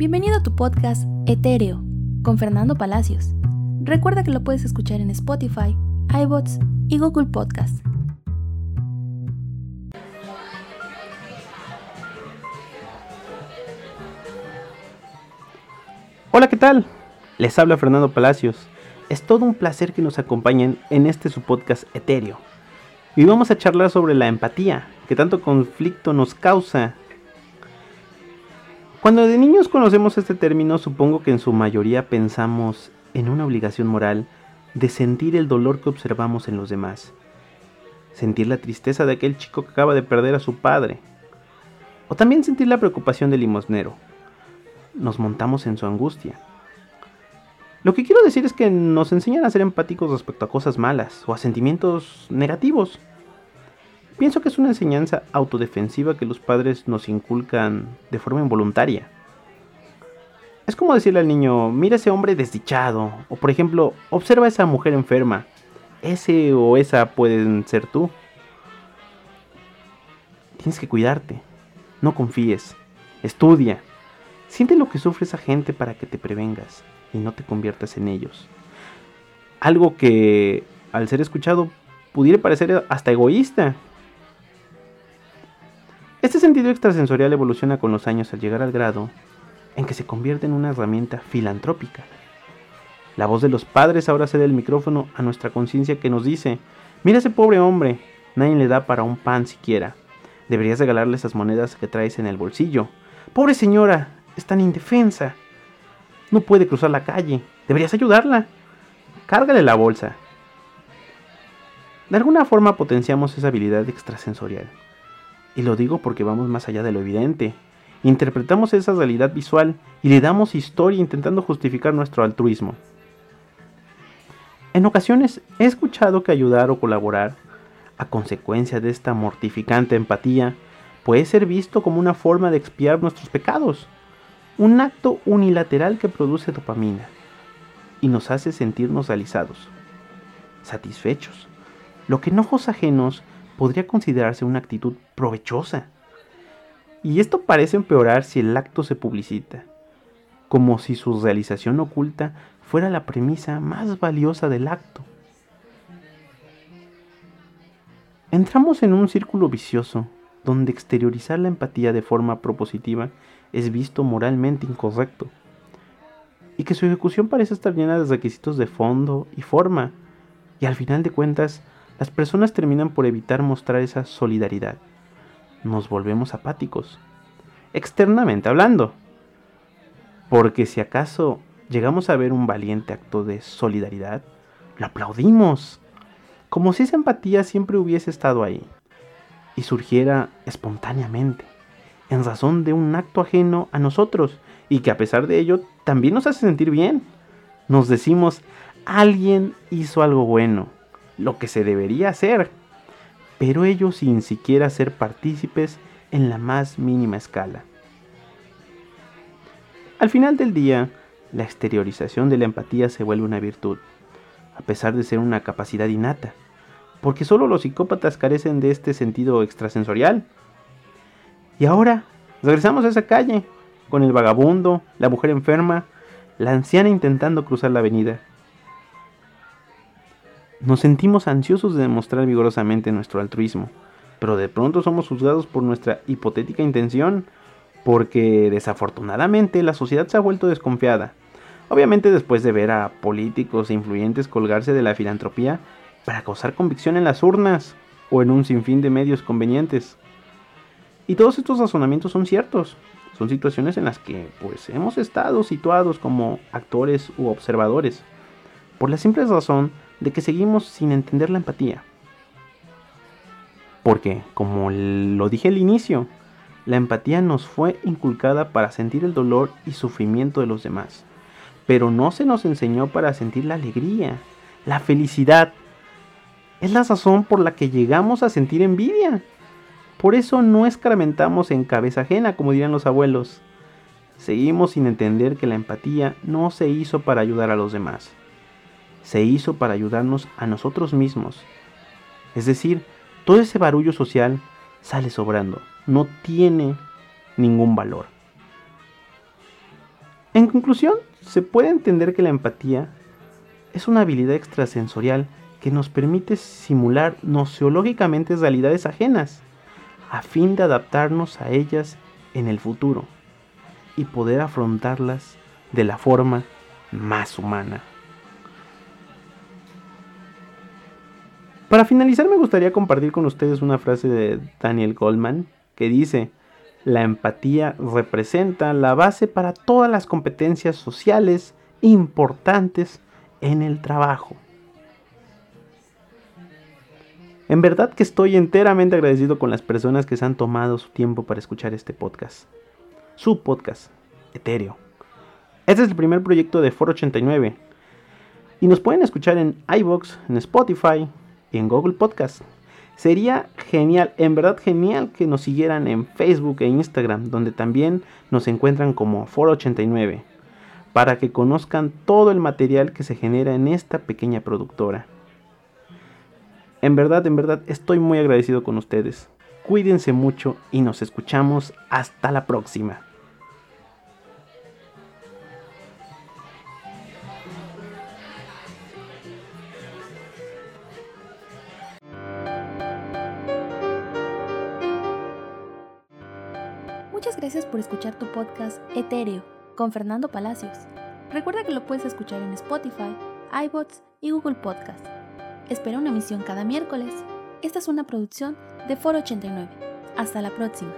Bienvenido a tu podcast Etéreo con Fernando Palacios. Recuerda que lo puedes escuchar en Spotify, iBots y Google Podcast. Hola, ¿qué tal? Les habla Fernando Palacios. Es todo un placer que nos acompañen en este su podcast etéreo. Y vamos a charlar sobre la empatía, que tanto conflicto nos causa cuando de niños conocemos este término, supongo que en su mayoría pensamos en una obligación moral de sentir el dolor que observamos en los demás, sentir la tristeza de aquel chico que acaba de perder a su padre, o también sentir la preocupación del limosnero. Nos montamos en su angustia. Lo que quiero decir es que nos enseñan a ser empáticos respecto a cosas malas o a sentimientos negativos. Pienso que es una enseñanza autodefensiva que los padres nos inculcan de forma involuntaria. Es como decirle al niño, mira ese hombre desdichado, o por ejemplo, observa a esa mujer enferma. Ese o esa pueden ser tú. Tienes que cuidarte, no confíes, estudia, siente lo que sufre esa gente para que te prevengas y no te conviertas en ellos. Algo que, al ser escuchado, pudiera parecer hasta egoísta, este sentido extrasensorial evoluciona con los años al llegar al grado en que se convierte en una herramienta filantrópica. La voz de los padres ahora cede el micrófono a nuestra conciencia que nos dice, mira ese pobre hombre, nadie le da para un pan siquiera. Deberías regalarle esas monedas que traes en el bolsillo. Pobre señora, es tan indefensa. No puede cruzar la calle. Deberías ayudarla. Cárgale la bolsa. De alguna forma potenciamos esa habilidad extrasensorial. Y lo digo porque vamos más allá de lo evidente. Interpretamos esa realidad visual y le damos historia intentando justificar nuestro altruismo. En ocasiones he escuchado que ayudar o colaborar, a consecuencia de esta mortificante empatía, puede ser visto como una forma de expiar nuestros pecados, un acto unilateral que produce dopamina y nos hace sentirnos realizados, satisfechos, lo que en ojos ajenos podría considerarse una actitud provechosa. Y esto parece empeorar si el acto se publicita, como si su realización oculta fuera la premisa más valiosa del acto. Entramos en un círculo vicioso donde exteriorizar la empatía de forma propositiva es visto moralmente incorrecto y que su ejecución parece estar llena de requisitos de fondo y forma y al final de cuentas las personas terminan por evitar mostrar esa solidaridad. Nos volvemos apáticos, externamente hablando. Porque si acaso llegamos a ver un valiente acto de solidaridad, lo aplaudimos, como si esa empatía siempre hubiese estado ahí y surgiera espontáneamente, en razón de un acto ajeno a nosotros y que a pesar de ello también nos hace sentir bien. Nos decimos, alguien hizo algo bueno lo que se debería hacer, pero ellos sin siquiera ser partícipes en la más mínima escala. Al final del día, la exteriorización de la empatía se vuelve una virtud, a pesar de ser una capacidad innata, porque solo los psicópatas carecen de este sentido extrasensorial. Y ahora, regresamos a esa calle, con el vagabundo, la mujer enferma, la anciana intentando cruzar la avenida. Nos sentimos ansiosos de demostrar vigorosamente nuestro altruismo, pero de pronto somos juzgados por nuestra hipotética intención, porque desafortunadamente la sociedad se ha vuelto desconfiada. Obviamente después de ver a políticos e influyentes colgarse de la filantropía para causar convicción en las urnas o en un sinfín de medios convenientes. Y todos estos razonamientos son ciertos. Son situaciones en las que pues hemos estado situados como actores u observadores. Por la simple razón de que seguimos sin entender la empatía. Porque, como lo dije al inicio, la empatía nos fue inculcada para sentir el dolor y sufrimiento de los demás, pero no se nos enseñó para sentir la alegría, la felicidad. Es la razón por la que llegamos a sentir envidia. Por eso no escarmentamos en cabeza ajena, como dirían los abuelos. Seguimos sin entender que la empatía no se hizo para ayudar a los demás, se hizo para ayudarnos a nosotros mismos. Es decir, todo ese barullo social sale sobrando, no tiene ningún valor. En conclusión, se puede entender que la empatía es una habilidad extrasensorial que nos permite simular noceológicamente realidades ajenas, a fin de adaptarnos a ellas en el futuro y poder afrontarlas de la forma más humana. Para finalizar me gustaría compartir con ustedes una frase de Daniel Goldman que dice, la empatía representa la base para todas las competencias sociales importantes en el trabajo. En verdad que estoy enteramente agradecido con las personas que se han tomado su tiempo para escuchar este podcast. Su podcast, Etéreo. Este es el primer proyecto de Foro 89. Y nos pueden escuchar en iBox, en Spotify en Google Podcast. Sería genial, en verdad genial que nos siguieran en Facebook e Instagram, donde también nos encuentran como Foro 89, para que conozcan todo el material que se genera en esta pequeña productora. En verdad, en verdad, estoy muy agradecido con ustedes. Cuídense mucho y nos escuchamos hasta la próxima. Muchas gracias por escuchar tu podcast Etéreo con Fernando Palacios. Recuerda que lo puedes escuchar en Spotify, iBots y Google Podcast. Espera una emisión cada miércoles. Esta es una producción de Foro 89. Hasta la próxima.